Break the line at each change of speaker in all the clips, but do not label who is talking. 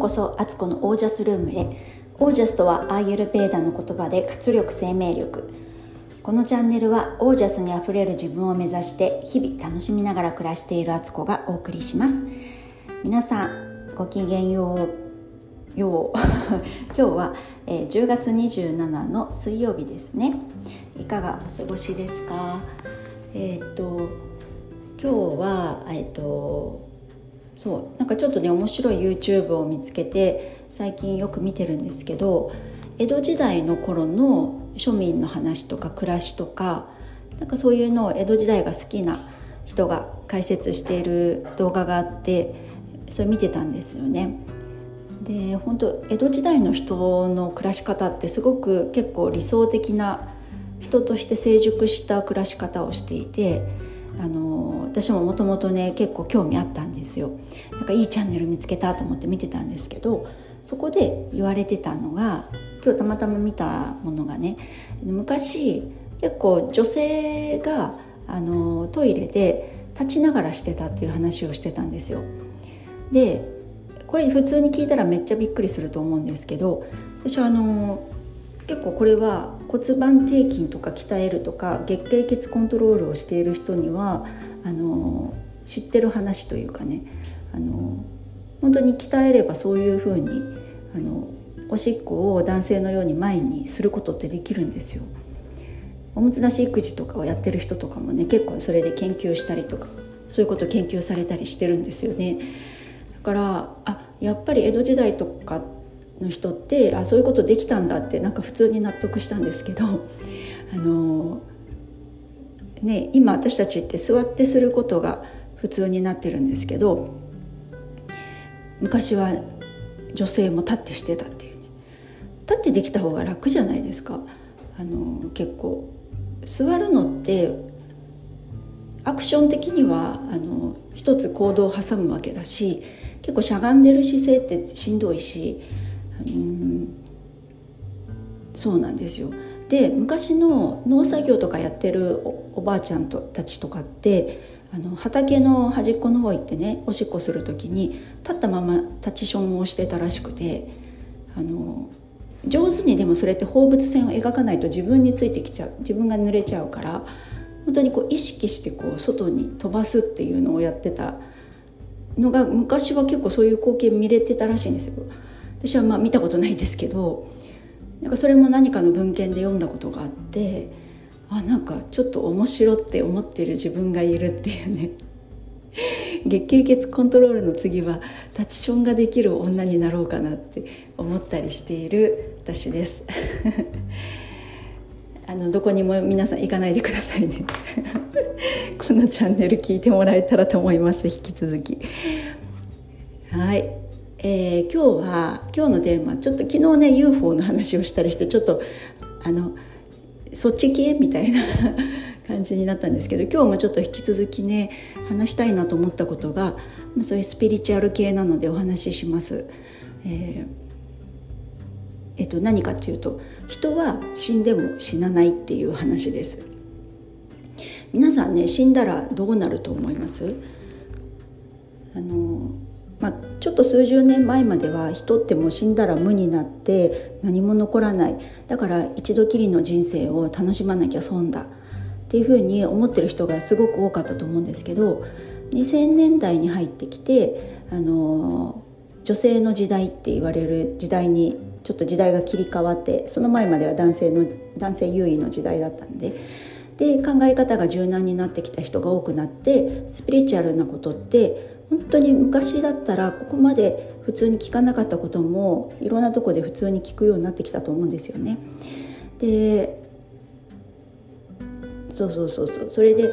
こそアツコのオージャスルームへ。オージャスとはアーユルベーダの言葉で活力生命力。このチャンネルはオージャスにあふれる自分を目指して日々楽しみながら暮らしているアツコがお送りします。皆さんごきげんよう。よう。今日は、えー、10月27の水曜日ですね。いかがお過ごしですか？えー、と今日はえー、っとそうなんかちょっとね面白い YouTube を見つけて最近よく見てるんですけど江戸時代の頃の庶民の話とか暮らしとかなんかそういうのを江戸時代が好きな人が解説している動画があってそれ見てたんですよね。で本当江戸時代の人の暮らし方ってすごく結構理想的な人として成熟した暮らし方をしていてあの私ももともとね結構興味あったんですよ。なんかいいチャンネル見つけたと思って見てたんですけどそこで言われてたのが今日たまたま見たものがね昔結構女性があのトイレで立ちながらしてたっていう話をしてたんですよ。でこれ普通に聞いたらめっちゃびっくりすると思うんですけど私はあの結構これは骨盤底筋とか鍛えるとか月経血コントロールをしている人にはあの知ってる話というかねあの本当に鍛えればそういうふうにあのおしっこを男性のように前にすることってできるんですよ。おむつなし育児とかをやってる人とかもね結構それで研究したりとかそういうこと研究されたりしてるんですよね。だからあやっぱり江戸時代とかの人ってあそういうことできたんだってなんか普通に納得したんですけどあの、ね、今私たちって座ってすることが普通になってるんですけど昔は女性も立ってしてたっていうね。立ってできた方が楽じゃないですか。あの結構。座るのってアクション的にはあの一つ行動を挟むわけだし結構しゃがんでる姿勢ってしんどいしうんそうなんですよで昔の農作業とかやってるおばあちゃんとたちとかってあの畑の端っこの方行ってねおしっこする時に立ったまま立ちションをしてたらしくてあの上手にでもそれって放物線を描かないと自分についてきちゃう自分が濡れちゃうから本当にこう意識してこう外に飛ばすっていうのをやってたのが昔は結構そういう光景見れてたらしいんですよ。私はまあ見たことないですけどなんかそれも何かの文献で読んだことがあってあなんかちょっと面白って思ってる自分がいるっていうね。月経血コントロールの次はタチションができる女になろうかなって思ったりしている私です。あのどこにも皆さん行かないでくださいね。このチャンネル聞いてもらえたらと思います。引き続き。はい。えー、今日は今日のテーマちょっと昨日ね UFO の話をしたりしてちょっとあのそっち系みたいな感じになったんですけど今日もちょっと引き続きね話したいなと思ったことがそういうスピリチュアル系なのでお話しします。えーえっと、何かっていうと人は死んでも死なないっていう話です皆さんね死んだらどうなると思います？あのまあ、ちょっと数十年前までは人ってもう死んだら無になって何も残らない。だから一度きりの人生を楽しまなきゃ損だ。っていうふうに思ってる人がすごく多かったと思うんですけど2000年代に入ってきてあの女性の時代って言われる時代にちょっと時代が切り替わってその前までは男性の男性優位の時代だったんでで考え方が柔軟になってきた人が多くなってスピリチュアルなことって本当に昔だったらここまで普通に聞かなかったこともいろんなとこで普通に聞くようになってきたと思うんですよね。でそうそうそうそうそれで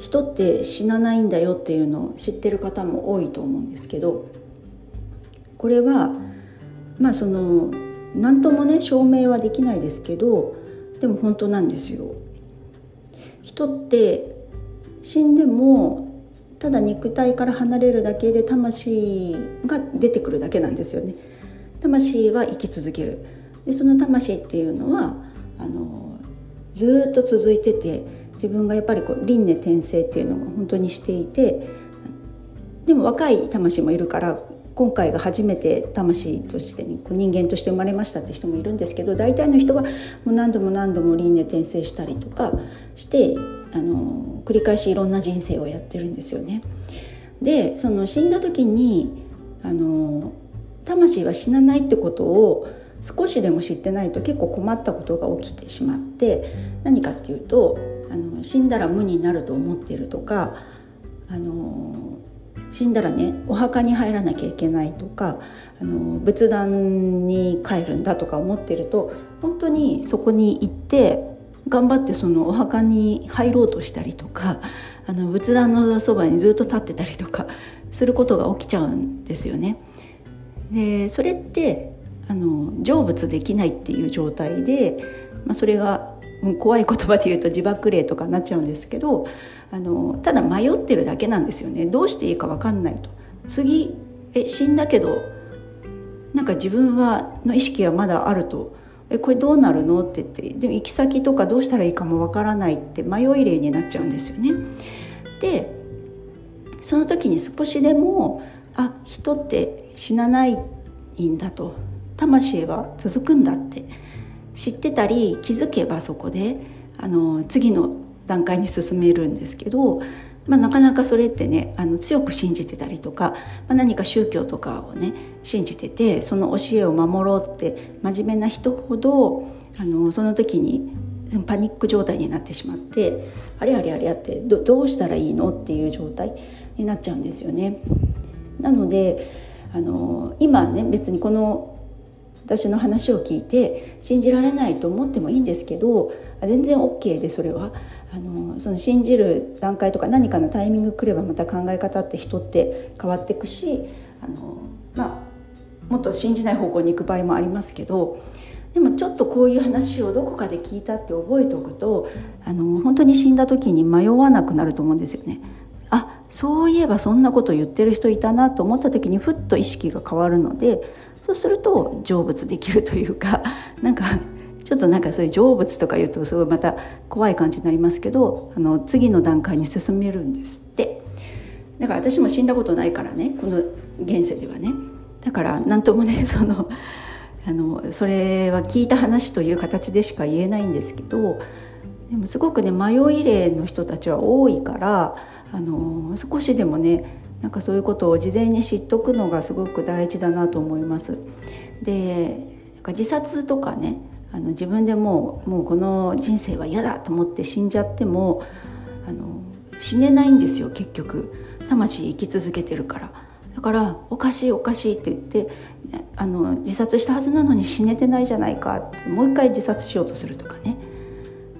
人って死なないんだよっていうのを知ってる方も多いと思うんですけどこれはまあその何ともね証明はできないですけどでも本当なんですよ。人って死んでもただ肉体から離れるだけで魂が出てくるだけなんですよね。魂は生き続ける。でその魂っていうのはあのずっと続いてて自分がやっぱりこう輪廻転生っていうのを本当にしていてでも若い魂もいるから今回が初めて魂として、こう人間として生まれましたって人もいるんですけど大体の人はもう何度も何度も輪廻転生したりとかしてあの繰り返しいろんな人生をやってるんですよね。でその死んだ時にあの魂は死なないってことを少しでも知ってないと結構困ったことが起きてしまって何かっていうとあの死んだら無になると思ってるとかあの死んだらねお墓に入らなきゃいけないとかあの仏壇に帰るんだとか思ってると本当にそこに行って頑張ってそのお墓に入ろうとしたりとかあの仏壇のそばにずっと立ってたりとかすることが起きちゃうんですよね。でそれってあの成仏できないっていう状態で、まあ、それが怖い言葉で言うと自爆霊とかになっちゃうんですけどあのただ迷ってるだけなんですよねどうしていいか分かんないと次え死んだけどなんか自分はの意識はまだあるとえこれどうなるの？って言ってでも行き先とかどうしたらいいかも分からないって迷い霊になっちゃうんですよね。でその時に少しでもあ人って死なないんだと魂は続くんだって知ってたり気づけばそこであの次の段階に進めるんですけど、まあ、なかなかそれってねあの強く信じてたりとか、まあ、何か宗教とかをね信じててその教えを守ろうって真面目な人ほどあのその時にパニック状態になってしまってあれあれあれあってどうしたらいいのっていう状態になっちゃうんですよね。なのであの今ね別にこの私の話を聞いて信じられないと思ってもいいんですけど全然 OK でそれはあのその信じる段階とか何かのタイミング来ればまた考え方って人って変わっていくしあの、まあ、もっと信じない方向に行く場合もありますけどでもちょっとこういう話をどこかで聞いたって覚えておくとあの本当に死んだ時に迷わなくなると思うんですよね。あそういえばそんなこと言ってる人いたなと思った時にふっと意識が変わるのでそうすると成仏できるというか なんかちょっとなんかそういう成仏とか言うとすごいまた怖い感じになりますけどあの次の段階に進めるんですってだから私も死んだことないからねこの現世ではねだから何ともねその あのそれは聞いた話という形でしか言えないんですけどでもすごくね迷い霊の人たちは多いからあの少しでもねなんかそういうことを事前に知っとくのがすごく大事だなと思います。で自殺とかねあの自分でもうもうこの人生は嫌だと思って死んじゃってもあの死ねないんですよ結局魂生き続けてるからからおかしいおかしいって言ってあの自殺したはずなのに死ねてないじゃないか。ってもう一回自殺しようとするとかね。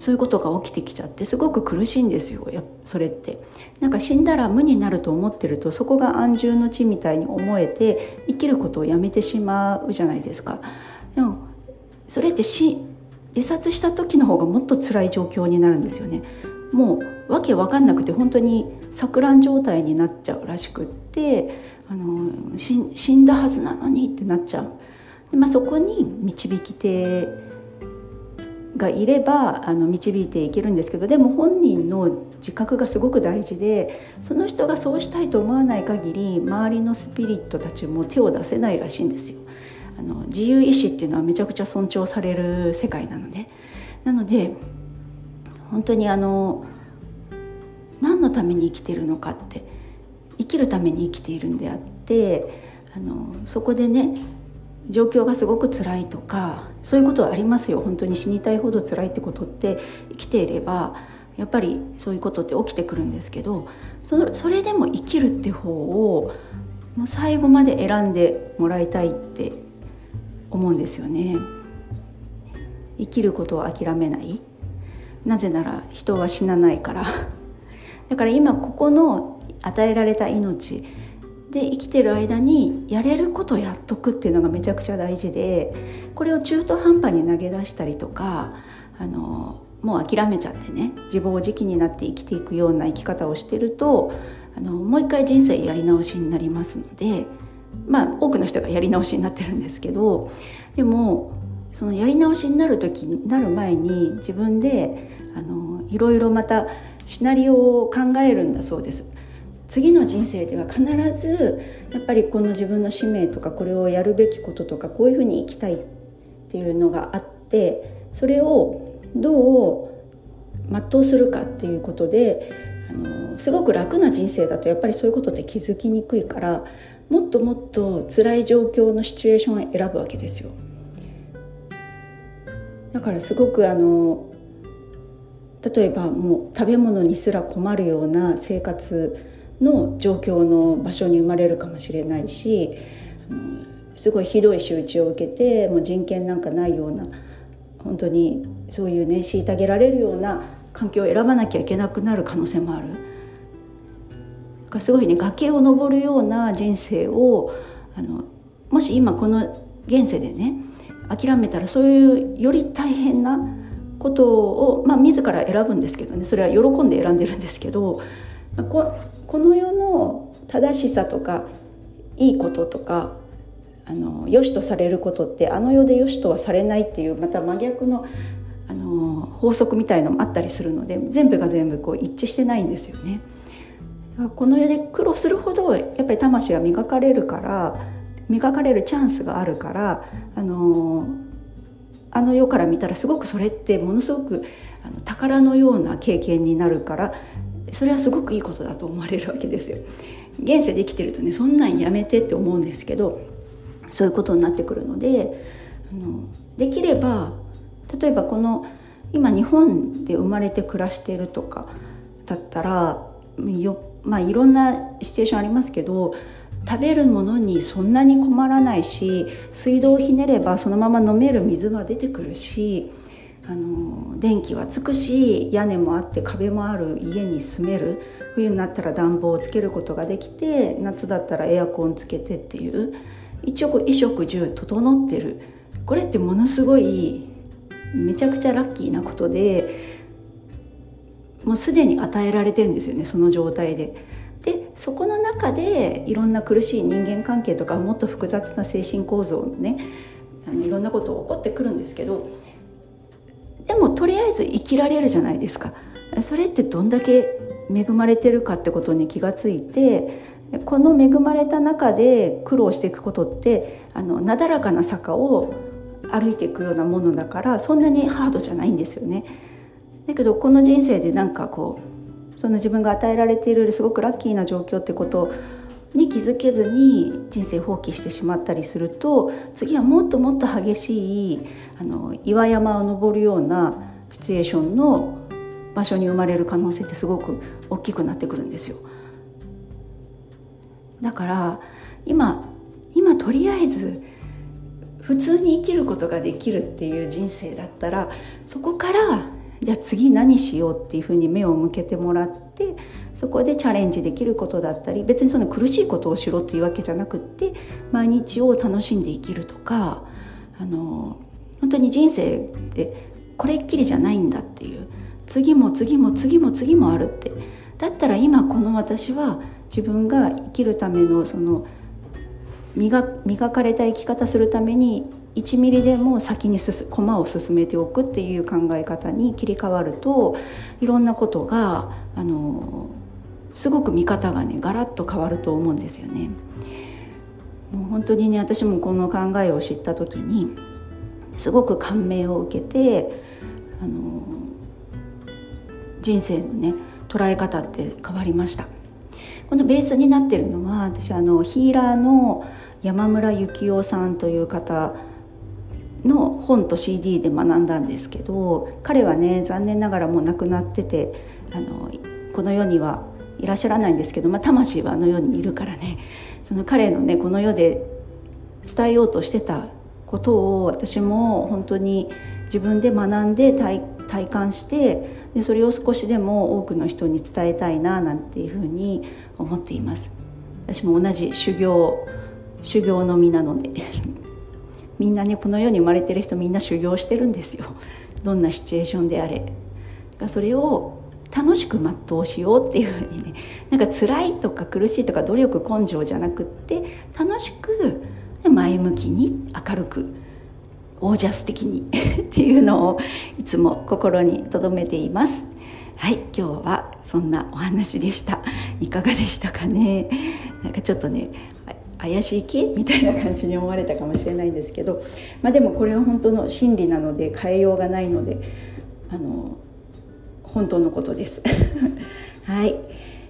そういうことが起きてきちゃってすごく苦しいんですよそれって。なんか死んだら無になると思ってるとそこが安住の地みたいに思えて生きることをやめてしまうじゃないですか。でもそれって死自殺した時の方がもっと辛い状況になるんですよね。もうわけわかんなくて本当に錯乱状態になっちゃうらしくってあの死んだはずなのにってなっちゃうで、まあ、そこに導き手がいればあの導いていけるんですけどでも本人の自覚がすごく大事でその人がそうしたいと思わない限り周りのスピリットたちも手を出せないらしいんですよ。あの自由意志っていうのはめちゃくちゃ尊重される世界なのでなので本当にあの何のために生きてるのかって生きるために生きているんであってあのそこでね状況がすごく辛いとかそういうことはありますよ。本当に死にたいほど辛いってことって生きていればやっぱりそういうことって起きてくるんですけどそそれでも生きるって方をもう最後まで選んでもらいたいって思うんですよね。生きることを諦めない。なぜなら人は死なないから。だから今ここの与えられた命で生きてる間にやれることやっとくっていうのがめちゃくちゃ大事でこれを中途半端に投げ出したりとかあのもう諦めちゃってね自暴自棄になって生きていくような生き方をしてるとあのもう一回人生やり直しになりますのでまあ多くの人がやり直しになってるんですけどでもそのやり直しになる時になる前に自分であのいろいろまたシナリオを考えるんだそうです。次の人生では必ずやっぱりこの自分の使命とかこれをやるべきこととかこういうふうに生きたいっていうのがあってそれをどう全うするかっていうことであのすごく楽な人生だとやっぱりそういうことって気づきにくいからもっともっと辛い状況のシチュエーションを選ぶわけですよ。だからすごくあの例えばもう食べ物にすら困るような生活の状況の場所に生まれるかもしれないしすごいひどい仕打ちを受けてもう人権なんかないような本当にそういうね虐げられるような環境を選ばなきゃいけなくなる可能性もある。すごいね崖を登るような人生をあのもし今この現世でね諦めたらそういうより大変なことを、まあ、自ら選ぶんですけどねそれは喜んで選んでるんですけどここの世の正しさとかいいこととかあの良しとされることってあの世で良しとはされないっていうまた真逆のあの法則みたいのもあったりするので全部が全部こう一致してないんですよね。この世で苦労するほどやっぱり魂は磨かれるから磨かれるチャンスがあるからあのあの世から見たらすごくそれってものすごくあの宝のような経験になるからそれはすごくいいことだと思われるわけですよ。現世で生きてるとねそんなんやめてって思うんですけどそういうことになってくるのであのできれば例えばこの今日本で生まれて暮らしてるとかだったらよまあいろんなシチュエーションありますけど食べるものにそんなに困らないし水道をひねればそのまま飲める水は出てくるしあの電気はつくし屋根もあって壁もある家に住める冬になったら暖房をつけることができて夏だったらエアコンつけてっていう一応こう衣食住整ってるこれってものすごいめちゃくちゃラッキーなことでもうすでに与えられてるんですよねその状態で。でそこの中でいろんな苦しい人間関係とかもっと複雑な精神構造のねあのいろんなことが起こってくるんですけどでもとりあえず生きられるじゃないですかそれってどんだけ恵まれてるかってことに気がついてこの恵まれた中で苦労していくことってあのなだらかな坂を歩いていくようなものだからそんなにハードじゃないんですよね。だけどこの人生でなんかこうその自分が与えられているすごくラッキーな状況ってことに気づけずに人生放棄してしまったりすると次はもっともっと激しいあの岩山を登るようなシチュエーションの場所に生まれる可能性ってすごく大きくなってくるんですよ。だから今今とりあえず普通に生きることができるっていう人生だったらそこからじゃあ次何しようっていうふうに目を向けてもらってそこでチャレンジできることだったり別にその苦しいことをしろっていうわけじゃなくって毎日を楽しんで生きるとかあの本当に人生ってこれっきりじゃないんだっていう次も次も次も次もあるって。だったら今この私は自分が生きるためのその磨かれた生き方するために1ミリでも先に駒を進めておくっていう考え方に切り替わるといろんなことがあのすごく見方がねガラッと変わると思うんですよね。もう本当にね私もこの考えを知った時にすごく感銘を受けてあの人生のね捉え方って変わりましたこのベースになってるのは私あのヒーラーの山村幸雄さんという方の本と CD で学んだんですけど彼はね残念ながらもう亡くなっててあのこの世にはいらっしゃらないんですけど、まあ、魂はあの世にいるからね。その彼のねこの世で伝えようとしてたことを私も本当に自分で学んで体体感してでそれを少しでも多くの人に伝えたいななんていうふうに思っています。私も同じ修行修行の身なので みんなねこの世に生まれてる人みんな修行してるんですよ。どんなシチュエーションであれ。がそれを楽しく全うしようっていうふうにねなんか辛いとか苦しいとか努力根性じゃなくって楽しく前向きに明るくオージャス的に っていうのをいつも心に留めています。はい今日はそんなお話でした。いかがでしたかね？なんかちょっとね怪しい系みたいな感じに思われたかもしれないんですけど、まあ、でもこれは本当の真理なので変えようがないのであの本当のことです。はい。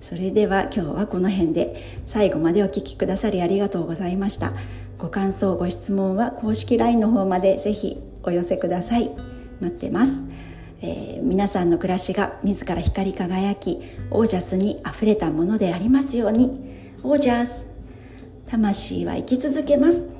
それでは今日はこの辺で最後までお聴きくださりありがとうございました。ご感想ご質問は公式 LINE の方までぜひお寄せください。待ってます。えー、皆さんの暮らしが自ら光り輝きオージャスにあふれたものでありますように。オージャス。魂は生き続けます。